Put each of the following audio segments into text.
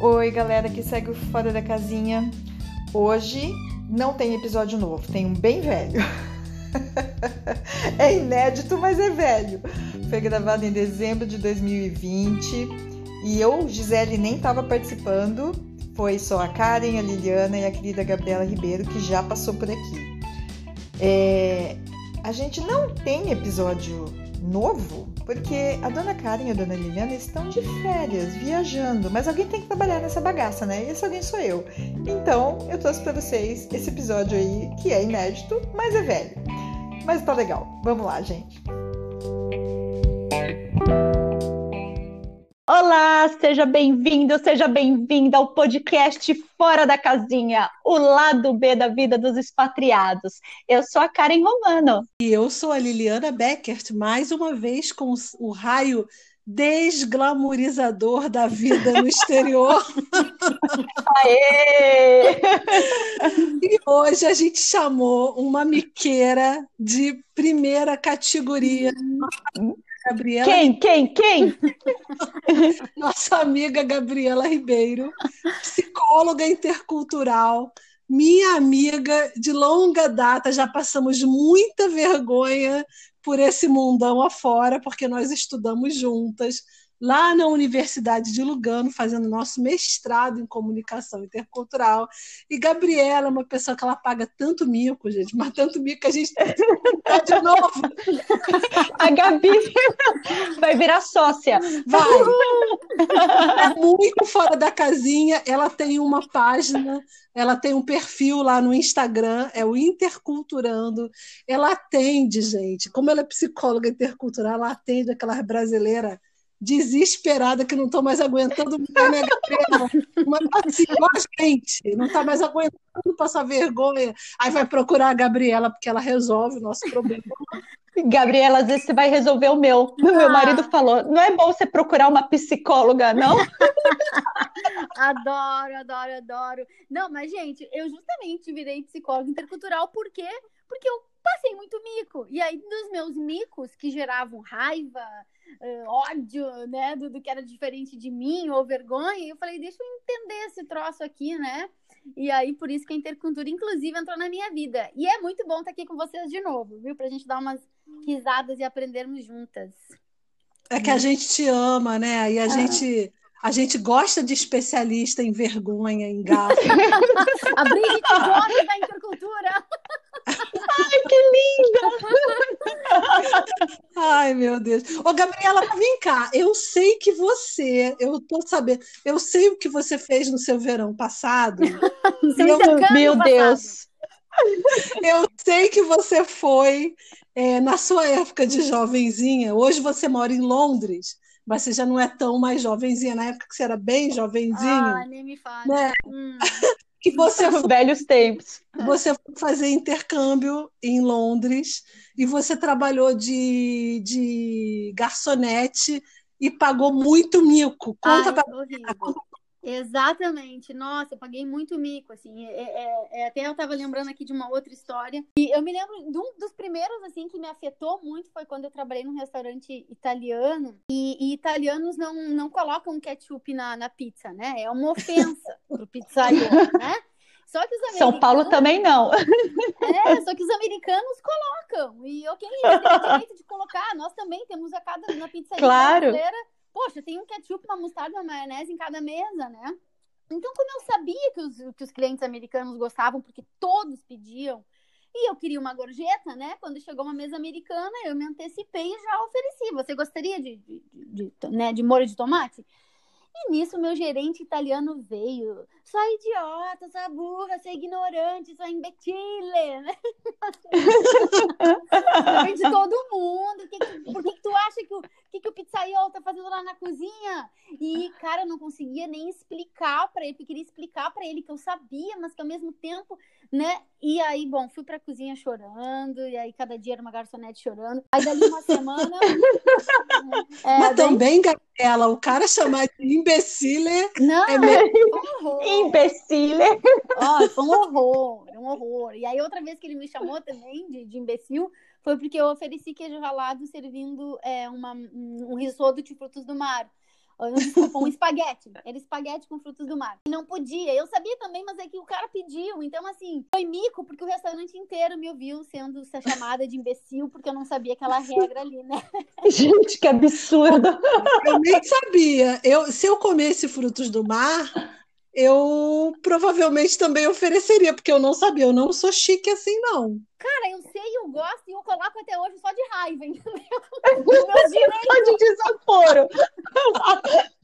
Oi, galera que segue o Fora da Casinha. Hoje não tem episódio novo, tem um bem velho. é inédito, mas é velho. Foi gravado em dezembro de 2020 e eu, Gisele, nem estava participando. Foi só a Karen, a Liliana e a querida Gabriela Ribeiro que já passou por aqui. É... A gente não tem episódio novo porque a dona Karen e a dona Liliana estão de férias, viajando, mas alguém tem que trabalhar nessa bagaça, né? E esse alguém sou eu. Então, eu trouxe para vocês esse episódio aí, que é inédito, mas é velho. Mas tá legal. Vamos lá, gente. Seja bem-vindo, seja bem-vinda ao podcast Fora da Casinha, o lado B da vida dos expatriados. Eu sou a Karen Romano. E eu sou a Liliana Beckert, mais uma vez com o raio desglamorizador da vida no exterior. Aê! E hoje a gente chamou uma miqueira de primeira categoria. Gabriela. Quem, quem, quem? Nossa amiga Gabriela Ribeiro, psicóloga intercultural, minha amiga de longa data, já passamos muita vergonha por esse mundão afora, porque nós estudamos juntas lá na Universidade de Lugano, fazendo nosso mestrado em comunicação intercultural. E Gabriela é uma pessoa que ela paga tanto mico, gente, mas tanto mico que a gente que de novo. A Gabi vai virar sócia. Vai. É muito fora da casinha. Ela tem uma página, ela tem um perfil lá no Instagram, é o Interculturando. Ela atende, gente. Como ela é psicóloga intercultural, ela atende aquelas brasileiras desesperada que não estou mais aguentando né, Gabriela? Mas assim, gente, não está mais aguentando passar vergonha. Aí vai procurar a Gabriela, porque ela resolve o nosso problema. Gabriela, às vezes você vai resolver o meu. Ah. Meu marido falou: não é bom você procurar uma psicóloga, não? adoro, adoro, adoro. Não, mas, gente, eu justamente virei psicóloga intercultural porque, porque eu passei muito mico. E aí, dos meus micos que geravam raiva, uh, ódio, né, do, do, que era diferente de mim, ou vergonha, eu falei, deixa eu entender esse troço aqui, né? E aí, por isso que a intercultura, inclusive, entrou na minha vida. E é muito bom estar aqui com vocês de novo, viu? Pra gente dar umas risadas e aprendermos juntas. É que a gente te ama, né? E a ah. gente a gente gosta de especialista em vergonha, em gato. a Brigitte gosta da intercultura. Ai, que linda! Ai, meu Deus. Ô, Gabriela, vem cá. Eu sei que você, eu tô sabendo, eu sei o que você fez no seu verão passado. eu, meu passado. Deus. Eu sei que você foi é, na sua época de jovenzinha. Hoje você mora em Londres mas você já não é tão mais jovenzinha. Na época que você era bem jovenzinha. Ah, nem me fala. Né? Hum. que você foi, velhos tempos. Você foi fazer intercâmbio em Londres e você trabalhou de, de garçonete e pagou muito mico. Conta para Exatamente. Nossa, eu paguei muito mico, assim. É, é, é, até eu tava lembrando aqui de uma outra história. E eu me lembro de um dos primeiros, assim, que me afetou muito foi quando eu trabalhei num restaurante italiano. E, e italianos não, não colocam ketchup na, na pizza, né? É uma ofensa pro pizzaiolo, né? Só que os americanos... São Paulo também não. É, só que os americanos colocam. E ok, eles têm o direito de colocar. Nós também temos a cada na pizzaria claro. brasileira poxa, tem um ketchup, uma mostarda, uma maionese em cada mesa, né? Então, como eu sabia que os, que os clientes americanos gostavam, porque todos pediam, e eu queria uma gorjeta, né? Quando chegou uma mesa americana, eu me antecipei e já ofereci. Você gostaria de, de, de, de né, de molho de tomate? E nisso meu gerente italiano veio. Só idiota, só burra, só ignorante, só imbecile, né? de todo mundo. Que, que, por que, que, tu acha que o, que, que o pizzaiolo tá fazendo lá na cozinha? E, cara, eu não conseguia nem explicar para ele, porque queria explicar para ele que eu sabia, mas que ao mesmo tempo né? E aí, bom, fui pra cozinha chorando, e aí cada dia era uma garçonete chorando. Aí dali uma semana. é, Mas daí... também, Gabriela, o cara chamar de imbecile. Não, é meio... imbecile. Ó, foi um horror, um horror. E aí, outra vez que ele me chamou também de, de imbecil, foi porque eu ofereci queijo ralado servindo é, uma, um risoto de frutos do mar. Desculpa, um espaguete. Era espaguete com frutos do mar. E não podia. Eu sabia também, mas é que o cara pediu. Então, assim, foi mico, porque o restaurante inteiro me ouviu sendo chamada de imbecil, porque eu não sabia aquela regra ali, né? Gente, que absurdo. Eu nem sabia. Eu, se eu comesse frutos do mar, eu provavelmente também ofereceria, porque eu não sabia, eu não sou chique assim, não. Cara, eu sei, eu gosto e eu coloco até hoje só de raiva, entendeu? só de desaforo.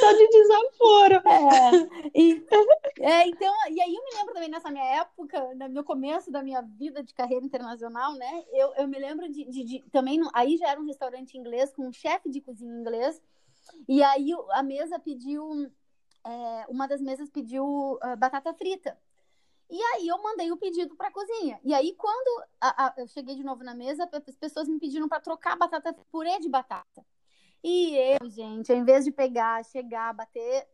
só de desaforo. É, e, é, então, e aí eu me lembro também nessa minha época, no começo da minha vida de carreira internacional, né? Eu, eu me lembro de, de, de também, aí já era um restaurante inglês com um chefe de cozinha inglês, e aí a mesa pediu é, uma das mesas pediu uh, batata frita. E aí eu mandei o pedido para a cozinha. E aí quando a, a, eu cheguei de novo na mesa, as pessoas me pediram para trocar batata purê de batata. E eu, gente, ao invés de pegar, chegar, bater,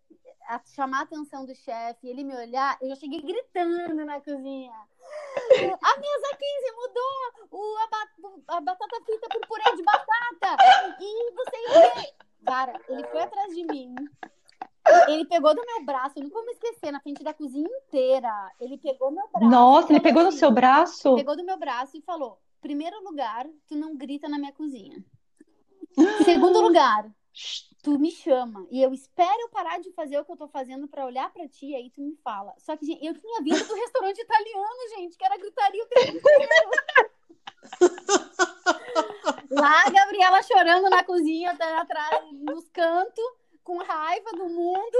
a, chamar a atenção do chefe, ele me olhar, eu já cheguei gritando na cozinha. A mesa 15 mudou o, a, a batata frita por purê de batata. E você. Cara, ele foi atrás de mim ele pegou do meu braço, eu não vou me esquecer, na frente da cozinha inteira. Ele pegou meu braço. Nossa, ele pegou assim, no seu braço? Pegou do meu braço e falou: primeiro lugar, tu não grita na minha cozinha. Segundo lugar, tu me chama. E eu espero eu parar de fazer o que eu tô fazendo para olhar para ti, aí tu me fala. Só que, gente, eu tinha vindo do restaurante italiano, gente, que era gritaria o tempo inteiro. Lá, a Gabriela chorando na cozinha, atrás, nos cantos com raiva do mundo,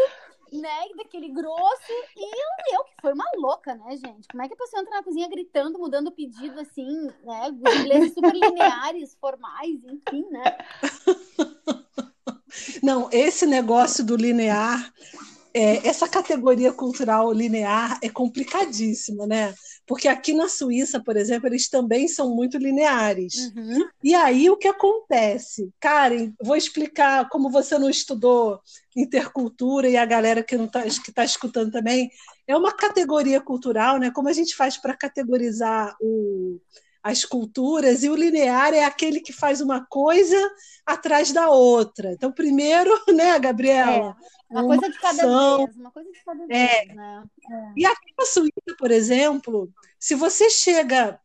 né? Daquele grosso. E eu, que foi uma louca, né, gente? Como é que a pessoa entra na cozinha gritando, mudando o pedido, assim, né? Ingleses super lineares, formais, enfim, né? Não, esse negócio do linear, é, essa categoria cultural linear é complicadíssima, né? Porque aqui na Suíça, por exemplo, eles também são muito lineares. Uhum. E aí o que acontece? Karen, vou explicar como você não estudou intercultura e a galera que está tá escutando também. É uma categoria cultural, né? Como a gente faz para categorizar o, as culturas, e o linear é aquele que faz uma coisa atrás da outra. Então, primeiro, né, Gabriela? É, uma, uma coisa de cada ação, vez, uma coisa de cada é. vez, né? É. E aqui na Suíça, por exemplo, se você chega,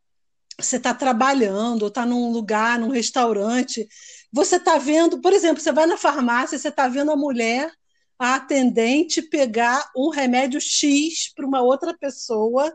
você está trabalhando, ou está num lugar, num restaurante, você está vendo, por exemplo, você vai na farmácia, você está vendo a mulher, a atendente, pegar um remédio X para uma outra pessoa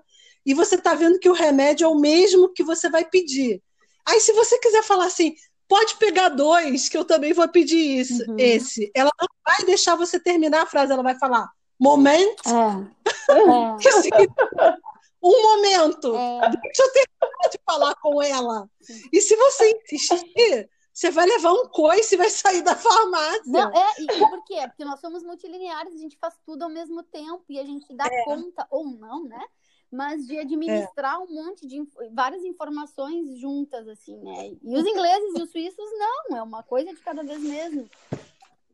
e você está vendo que o remédio é o mesmo que você vai pedir. Aí, se você quiser falar assim, pode pegar dois, que eu também vou pedir isso, uhum. esse. Ela não vai deixar você terminar a frase, ela vai falar momento. É. É. um momento. É. Deixa eu terminar de falar com ela. E se você insistir, você vai levar um coice e vai sair da farmácia. Não, é, e por quê? Porque nós somos multilineares, a gente faz tudo ao mesmo tempo e a gente dá é. conta, ou não, né? Mas de administrar é. um monte de várias informações juntas, assim, né? E os ingleses e os suíços não, é uma coisa de cada vez mesmo.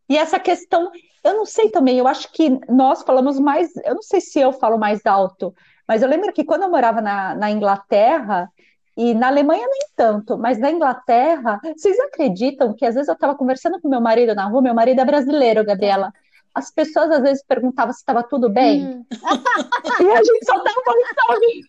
E essa questão, eu não sei também, eu acho que nós falamos mais, eu não sei se eu falo mais alto, mas eu lembro que quando eu morava na, na Inglaterra, e na Alemanha nem tanto, mas na Inglaterra, vocês acreditam que às vezes eu estava conversando com meu marido na rua, meu marido é brasileiro, Gabriela, as pessoas às vezes perguntavam se estava tudo bem. Hum. e a gente só dava salve.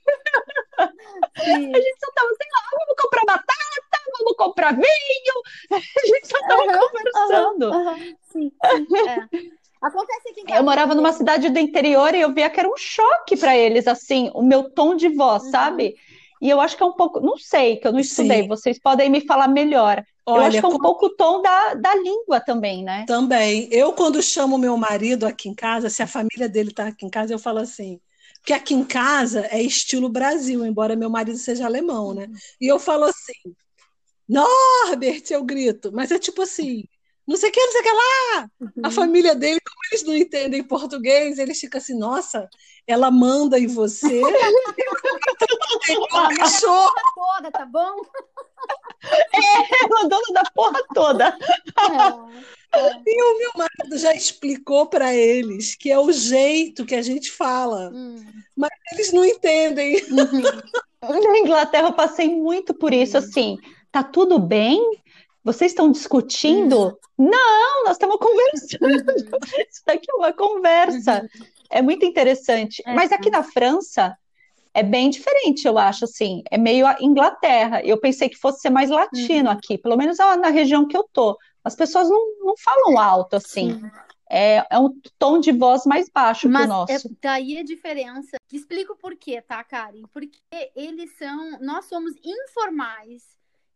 A gente só tava, sei lá, vamos comprar batata, vamos comprar vinho. A gente só tava uhum, conversando. Uhum, uhum. Sim, sim, é. Acontece aqui em Eu morava numa cidade do interior e eu via que era um choque para eles, assim, o meu tom de voz, uhum. sabe? E eu acho que é um pouco, não sei, que eu não estudei, Sim. vocês podem me falar melhor. Olha, eu acho que é um como... pouco o tom da, da língua também, né? Também. Eu, quando chamo meu marido aqui em casa, se a família dele está aqui em casa, eu falo assim. Porque aqui em casa é estilo Brasil, embora meu marido seja alemão, né? E eu falo assim, Norbert, eu grito, mas é tipo assim, não sei o que, não sei o que lá. Uhum. A família dele, como eles não entendem português, eles ficam assim, nossa, ela manda em você. ela cachorro. toda, tá bom? É, ela dona da porra toda. É, é. E o meu marido já explicou para eles que é o jeito que a gente fala, hum. mas eles não entendem. Uhum. Na Inglaterra eu passei muito por isso, assim, tá tudo bem? Vocês estão discutindo? Não, nós estamos conversando. Isso daqui é uma conversa. É muito interessante. É. Mas aqui na França é bem diferente, eu acho, assim. É meio a Inglaterra. Eu pensei que fosse ser mais latino aqui, pelo menos na região que eu tô. As pessoas não, não falam alto, assim. Sim. É, é um tom de voz mais baixo que o Mas nosso. é daí a diferença. Explico por quê, tá, Karen? Porque eles são. Nós somos informais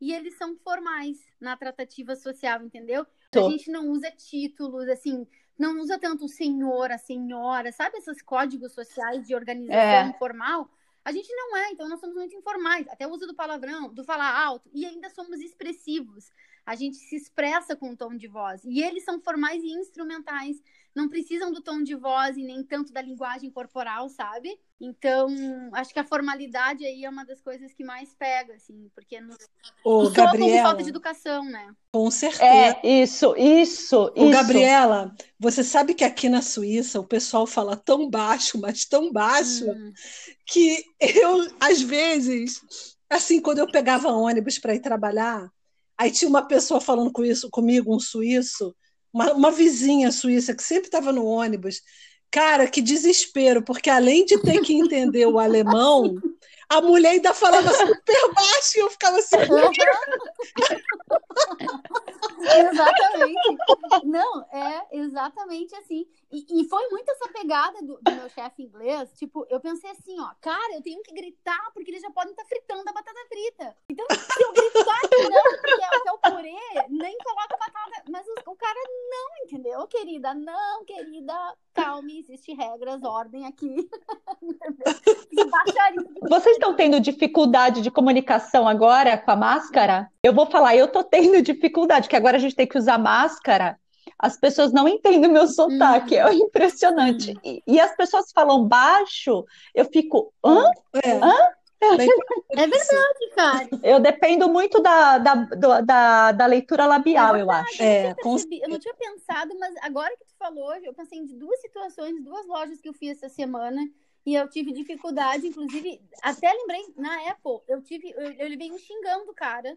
e eles são formais na tratativa social, entendeu? Tô. A gente não usa títulos, assim, não usa tanto o senhor, a senhora, sabe esses códigos sociais de organização É. formal? A gente não é, então nós somos muito informais. Até o uso do palavrão, do falar alto, e ainda somos expressivos. A gente se expressa com o tom de voz. E eles são formais e instrumentais. Não precisam do tom de voz e nem tanto da linguagem corporal, sabe? Então, acho que a formalidade aí é uma das coisas que mais pega, assim, porque nos Ô, como Gabriela, falta de educação, né? com certeza. É, isso, isso, Ô, isso. Gabriela, você sabe que aqui na Suíça o pessoal fala tão baixo, mas tão baixo, Hum. que eu, às vezes, assim, quando eu pegava ônibus para ir trabalhar, aí tinha uma pessoa falando com isso, comigo, um suíço, uma, uma vizinha suíça que sempre estava no ônibus. Cara, que desespero, porque além de ter que entender o alemão, a mulher ainda falava super baixo e eu ficava assim, exatamente. Não, é exatamente assim. E, e foi muito essa pegada do, do meu chefe inglês. Tipo, eu pensei assim, ó, cara, eu tenho que gritar porque eles já podem estar fritando a batata frita. Então, se eu gritar que não, porque é, que é o purê, nem coloca batata. Mas o, o cara não, entendeu, querida? Não, querida, calme, existe regras, ordem aqui. Vocês estão tendo dificuldade de comunicação agora com a máscara? Eu vou falar, eu tô tendo dificuldade, que agora a gente tem que usar máscara. As pessoas não entendem o meu sotaque, é impressionante. E, e as pessoas falam baixo, eu fico, hã? é, bem- É verdade, cara. Eu dependo muito da, da, da, da leitura labial, eu acho. é, com percebi- eu não tinha pensado, mas agora que tu falou, eu pensei em duas situações, duas lojas que eu fui essa semana e eu tive dificuldade, inclusive, até lembrei, na Apple, eu tive, eu, eu levei um xingão do cara,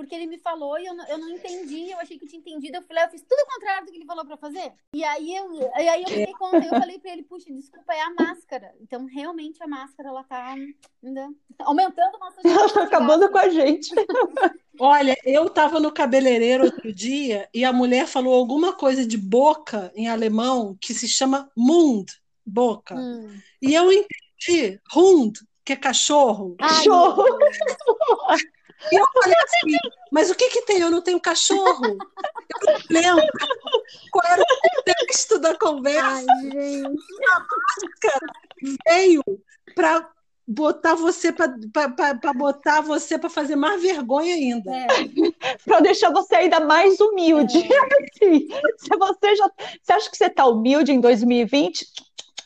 porque ele me falou e eu não, eu não entendi, eu achei que eu tinha entendido, eu falei, eu fiz tudo o contrário do que ele falou pra fazer. E aí eu, e aí eu dei conta, eu falei pra ele, puxa, desculpa, é a máscara. Então, realmente, a máscara, ela tá ainda aumentando a nossa Ela tá acabando com a gente. Olha, eu estava no cabeleireiro outro dia e a mulher falou alguma coisa de boca em alemão que se chama Mund, boca. Hum. E eu entendi Hund, que é cachorro. Cachorro. E eu falei assim, mas o que que tem? Eu não tenho cachorro. Eu não lembro qual era o contexto da conversa. Ai, gente. Veio para botar você para botar você para fazer mais vergonha ainda. É. Para deixar você ainda mais humilde. Assim, se você já. Você acha que você tá humilde em 2020?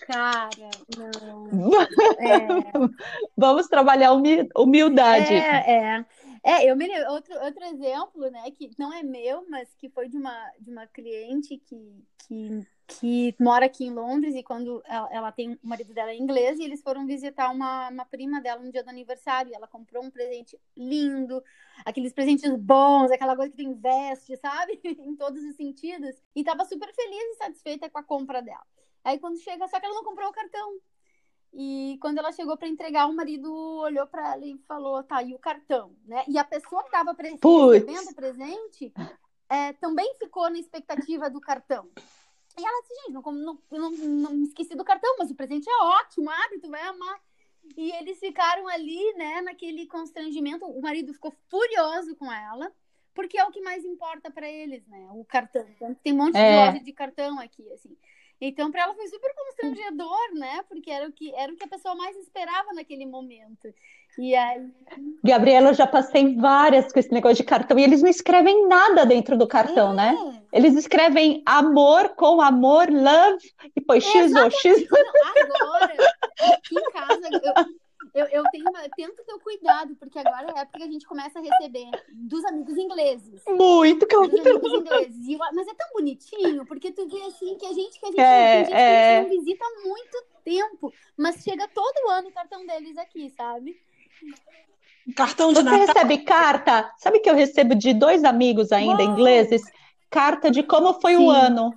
Cara, não. É. Vamos trabalhar humi- humildade. É, é. É, eu me lembro, outro, outro exemplo, né, que não é meu, mas que foi de uma, de uma cliente que, que, que mora aqui em Londres e quando ela, ela tem, o marido dela é inglês e eles foram visitar uma, uma prima dela no dia do aniversário e ela comprou um presente lindo, aqueles presentes bons, aquela coisa que tu investe, sabe? em todos os sentidos. E tava super feliz e satisfeita com a compra dela. Aí quando chega, só que ela não comprou o cartão. E quando ela chegou para entregar, o marido olhou para ela e falou: tá, e o cartão, né? E a pessoa que estava recebendo o presente é, também ficou na expectativa do cartão. E ela disse: gente, não, não, não, não esqueci do cartão, mas o presente é ótimo, abre, tu vai amar. E eles ficaram ali, né, naquele constrangimento. O marido ficou furioso com ela, porque é o que mais importa para eles, né? O cartão. Então, tem um monte de É. loja de cartão aqui, assim. Então, para ela foi super constrangedor, né? Porque era o que era o que a pessoa mais esperava naquele momento. E aí, Gabriela, eu já passei várias com esse negócio de cartão e eles não escrevem nada dentro do cartão, né? É. Eles escrevem amor com amor, love, e depois X ou X. Agora, aqui em casa, eu, eu, eu tenho uma- tento ter o cuidado, porque agora é a época que a gente começa a receber dos amigos ingleses. Muito que eu Dos amigos ingleses. Eu- mas é tão bonitinho, porque tu vê assim que a gente que a gente, É, tem gente que a é. gente não visita há muito tempo, mas chega todo ano o cartão deles aqui, sabe? Cartão de Você Natal. recebe carta? Sabe que eu recebo de dois amigos ainda Uau! ingleses? Carta de como foi Sim. o ano.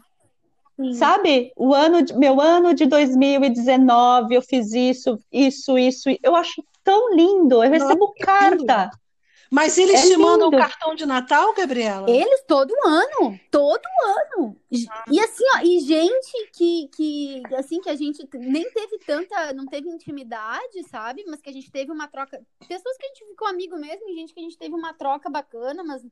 Sim. Sabe? O ano, de- meu ano de 2019, eu fiz isso, isso, isso. Eu acho tão lindo. Eu recebo que carta. Mas eles É te mandam lindo. cartão de Natal, Gabriela? Eles todo ano, todo ano. E assim, ó, e gente que, que assim que a gente nem teve tanta, não teve intimidade, sabe? Mas que a gente teve uma troca, pessoas que a gente ficou amigo mesmo, e gente que a gente teve uma troca bacana, mas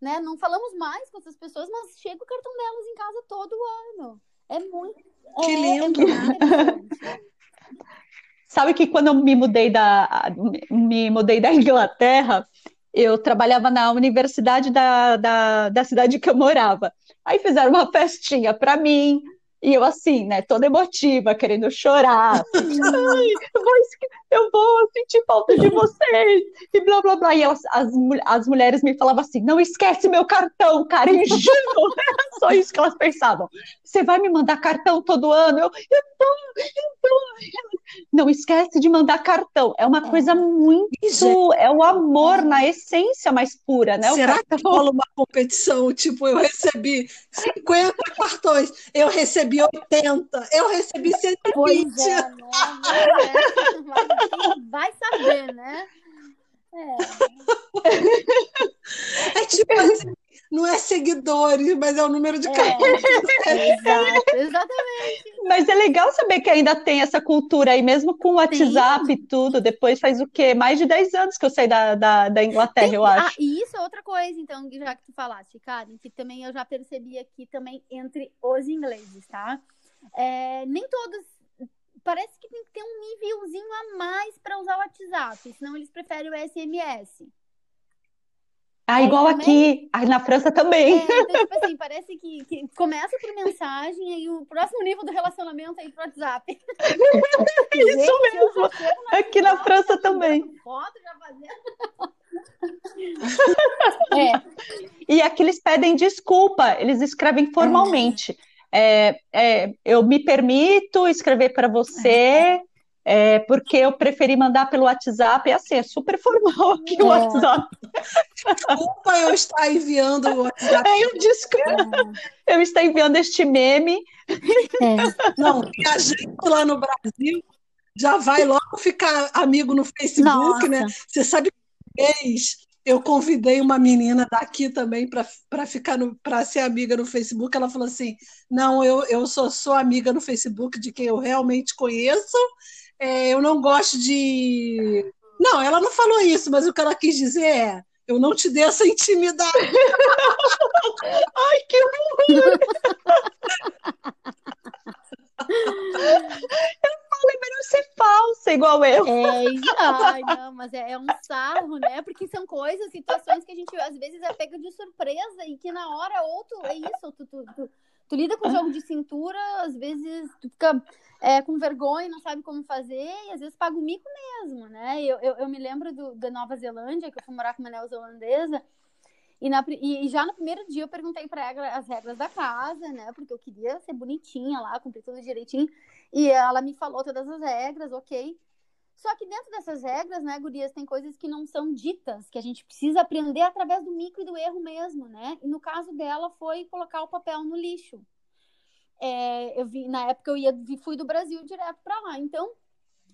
né, não falamos mais com essas pessoas, mas chega o cartão delas em casa todo ano. É muito Que é, lindo, é muito interessante. Sabe que quando eu me mudei da, me mudei da Inglaterra, eu trabalhava na universidade da, da, da cidade que eu morava. Aí fizeram uma festinha para mim, e eu assim, né, toda emotiva, querendo chorar. Ai, vou, eu vou sentir falta de vocês, e blá blá blá. E elas, as, as mulheres me falavam assim: não esquece meu cartão, Karen Ju. Era só isso que elas pensavam. Você vai me mandar cartão todo ano? Eu, eu tô, eu tô. Não esquece de mandar cartão. É uma coisa muito. gente. É o amor na essência mais pura, né? O Será que cartão. rola uma competição? Tipo, eu recebi 50 cartões, eu recebi 80, eu recebi 120. Pois é, né? Quem vai saber, né? É. É tipo assim, não é seguidores, mas é o número de cartões. É, exato, exatamente. Mas é legal saber que ainda tem essa cultura aí, mesmo com o WhatsApp e tudo. Depois faz o quê? Mais de 10 anos que eu saí da, da, da Inglaterra, eu Ah, acho. e isso é outra coisa, então, já que tu falaste, Karen, que também eu já percebi aqui também entre os ingleses, tá? É, nem todos. Parece que tem que ter um nívelzinho a mais para usar o WhatsApp, senão eles preferem o SMS. Ah, Aí igual também- aqui. Aí na França É, também. então, tipo assim, parece que, que começa por mensagem e o próximo nível do relacionamento é ir pro WhatsApp. Isso Gente, mesmo. na Aqui na França também. foto, já fazendo. É, E aqui eles pedem desculpa, eles escrevem formalmente. É, é, eu me permito escrever para você, é, porque eu preferi mandar pelo WhatsApp. É assim, é super formal aqui o É. WhatsApp. Desculpa eu estar enviando o WhatsApp. Aí eu, desculpa, eu estou enviando este meme. é. Não, e a gente lá no Brasil já vai logo ficar amigo no Facebook, Nossa. né? Você sabe que eu convidei uma menina daqui também para ficar para ser amiga no Facebook. Ela falou assim: não, eu, eu só sou amiga no Facebook de quem eu realmente conheço. É, eu não gosto de. Não, ela não falou isso, mas o que ela quis dizer é: eu não te dei essa intimidade. Ai, que horror! eu melhor ser falsa, igual eu. É, ai, não, mas é, é um sarro, né? Porque são coisas, situações que a gente às vezes é pega de surpresa e que na hora ou tu é isso, tu, tu, tu, tu lida com o jogo de cintura, às vezes tu fica é, com vergonha, não sabe como fazer, e às vezes paga o mico mesmo, né? Eu, eu, eu me lembro do, da Nova Zelândia, que eu fui morar com uma neozelandesa, e, na, e já no primeiro dia eu perguntei para ela as regras da casa, né? Porque eu queria ser bonitinha lá, cumprir tudo direitinho. E ela me falou todas as regras, ok. Só que dentro dessas regras, né, gurias, tem coisas que não são ditas, que a gente precisa aprender através do mico e do erro mesmo, né? E no caso dela foi colocar o papel no lixo. É, eu vi, na época eu ia, fui do Brasil direto para lá. Então,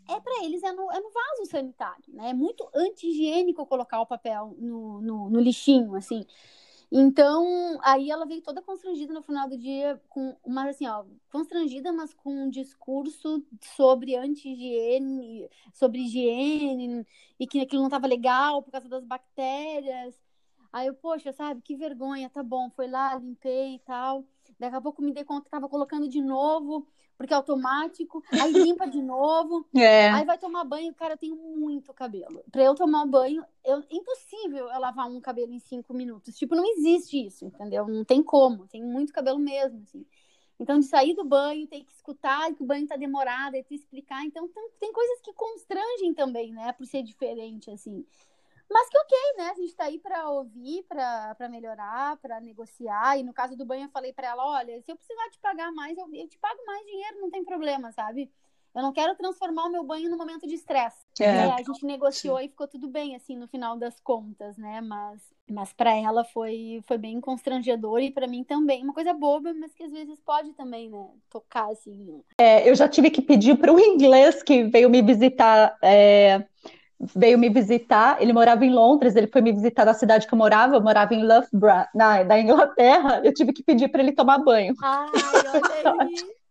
é para eles é no, é no vaso sanitário, né? É muito anti-higiênico colocar o papel no, no, no, lixinho, assim. Então, aí ela veio toda constrangida no final do dia, com uma assim, ó, constrangida, mas com um discurso sobre anti-higiene, sobre higiene, e que aquilo não estava legal por causa das bactérias. Aí eu, poxa, sabe, que vergonha, tá bom, foi lá, limpei e tal. Daqui a pouco me dei conta que tava colocando de novo, porque é automático, aí limpa de novo, É. aí vai tomar banho, cara, eu tenho muito cabelo. Pra eu tomar banho, eu, impossível eu lavar um cabelo em cinco minutos. Tipo, não existe isso, entendeu? Não tem como, tem muito cabelo mesmo, assim. Então, de sair do banho, ter que escutar que o banho tá demorado, aí tu explicar. Então, tem, tem coisas que constrangem também, né, por ser diferente, assim. Mas que ok, né? A gente tá aí para ouvir, para melhorar, para negociar. E no caso do banho, eu falei para ela: olha, se eu precisar te pagar mais, eu, eu te pago mais dinheiro, não tem problema, sabe? Eu não quero transformar o meu banho num momento de estresse. É. A gente negociou Sim. e ficou tudo bem, assim, no final das contas, né? Mas, mas para ela foi, foi bem constrangedor e para mim também. Uma coisa boba, mas que às vezes pode também, né? Tocar, assim. É, eu já tive que pedir para o inglês que veio me visitar. É, veio me visitar. Ele morava em Londres, ele foi me visitar na cidade que eu morava. Eu morava em Loughborough, na, na Inglaterra. Eu tive que pedir para ele tomar banho. Ai, olha aí.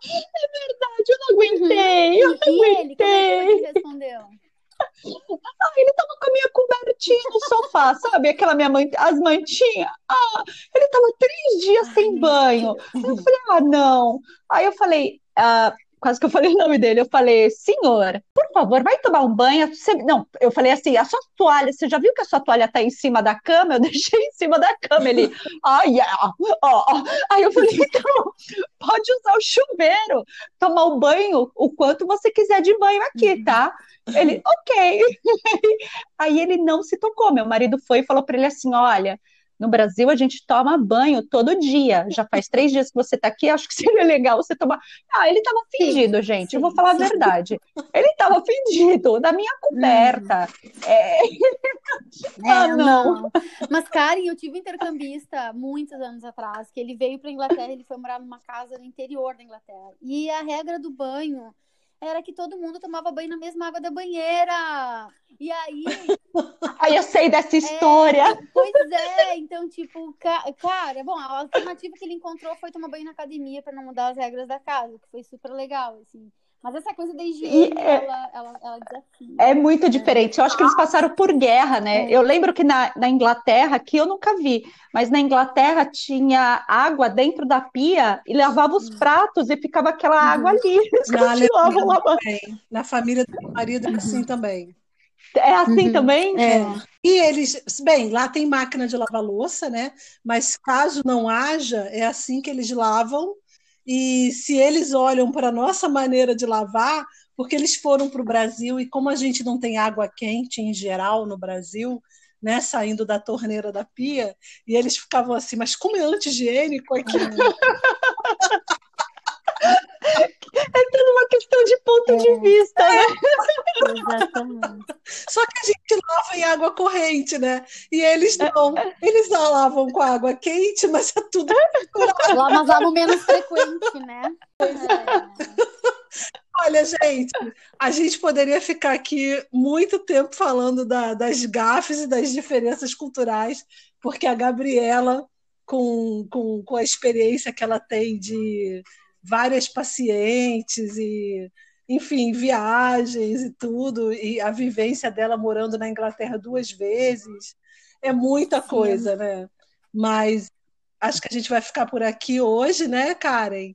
É verdade, eu não aguentei. Eu não e aguentei. ele, como é que respondeu? Ah, ele tava com a minha cobertinha no sofá, sabe? Aquela minha mãe, as mantinhas. Ah, ele tava três dias sem banho. Eu falei, ah, não. Aí eu falei, ah, quase que eu falei o nome dele. Eu falei, senhor, por favor, vai tomar um banho. Você... Não, eu falei assim, a sua toalha, você já viu que a sua toalha tá em cima da cama? Eu deixei em cima da cama. Ele, ah, yeah. Oh. Aí eu falei, então, pode usar o chuveiro, tomar o banho o quanto você quiser de banho aqui, tá? Ele, ok. Aí ele não se tocou. Meu marido foi e falou para ele assim: olha no Brasil, a gente toma banho todo dia. Já faz três dias que você está aqui, acho que seria legal você tomar. Ah, ele estava fingido, gente. Eu vou falar a verdade. Ele estava fingido, da minha coberta. Hum. É... É, ah, não. não. Mas, Karen, eu tive um intercambista muitos anos atrás, que ele veio para Inglaterra, ele foi morar numa casa no interior da Inglaterra. E a regra do banho era que todo mundo tomava banho na mesma água da banheira. E aí. aí eu sei dessa é, história. É, pois é, então, tipo, cara, bom, a alternativa que ele encontrou foi tomar banho na academia para não mudar as regras da casa, que foi super legal, assim. Mas essa coisa da higiene, é, ela, ela, ela desafia. É muito né? diferente. Eu acho que eles passaram por guerra, né? É. Eu lembro que na, na Inglaterra, que eu nunca vi, mas na Inglaterra tinha água dentro da pia e lavava os pratos e ficava aquela uhum. água ali. Na, Alemanha, também. na família do meu marido é assim também. É assim uhum. também? É. E eles, bem, lá tem máquina de lavar louça, né? Mas caso não haja, é assim que eles lavam e se eles olham para a nossa maneira de lavar, porque eles foram para o Brasil e como a gente não tem água quente em geral no Brasil, né, saindo da torneira da pia, e eles ficavam assim, mas como é anti-higiênico aqui? É tudo uma questão de ponto é. de vista, né? Exatamente. Só que a gente lava em água corrente, né? E eles não. Eles não lavam com água quente, mas é tudo Lá, mas lavo menos frequente, né? É. Olha, gente, a gente poderia ficar aqui muito tempo falando da, das gafes e das diferenças culturais, porque a Gabriela, com, com, com a experiência que ela tem de várias pacientes e enfim, viagens e tudo, e a vivência dela morando na Inglaterra duas vezes, é muita Sim. coisa, né? Mas acho que a gente vai ficar por aqui hoje, né, Karen?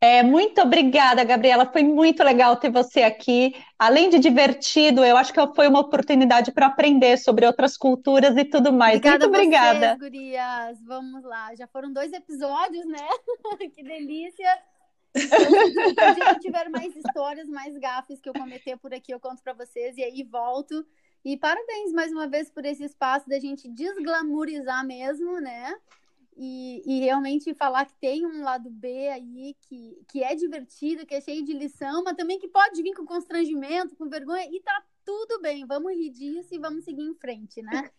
É, muito obrigada, Gabriela. Foi muito legal ter você aqui. Além de divertido, eu acho que foi uma oportunidade para aprender sobre outras culturas e tudo mais. Obrigada muito obrigada. Vocês, gurias. Vamos lá. Já foram dois episódios, né? que delícia. Se eu tiver mais histórias, mais gafes que eu cometer por aqui, eu conto para vocês e aí volto. E parabéns mais uma vez por esse espaço da gente desglamorizar mesmo, né? E, e, realmente falar que tem um lado B aí que, que é divertido, que é cheio de lição, mas também que pode vir com constrangimento, com vergonha, e tá tudo bem, vamos rir disso e vamos seguir em frente, né?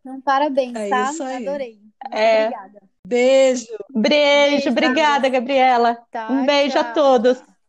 Então, parabéns, é tá? Adorei. É. Obrigada. Beijo. Beijo, beijo obrigada, Gabriela. Tá, um beijo tchau. a todos.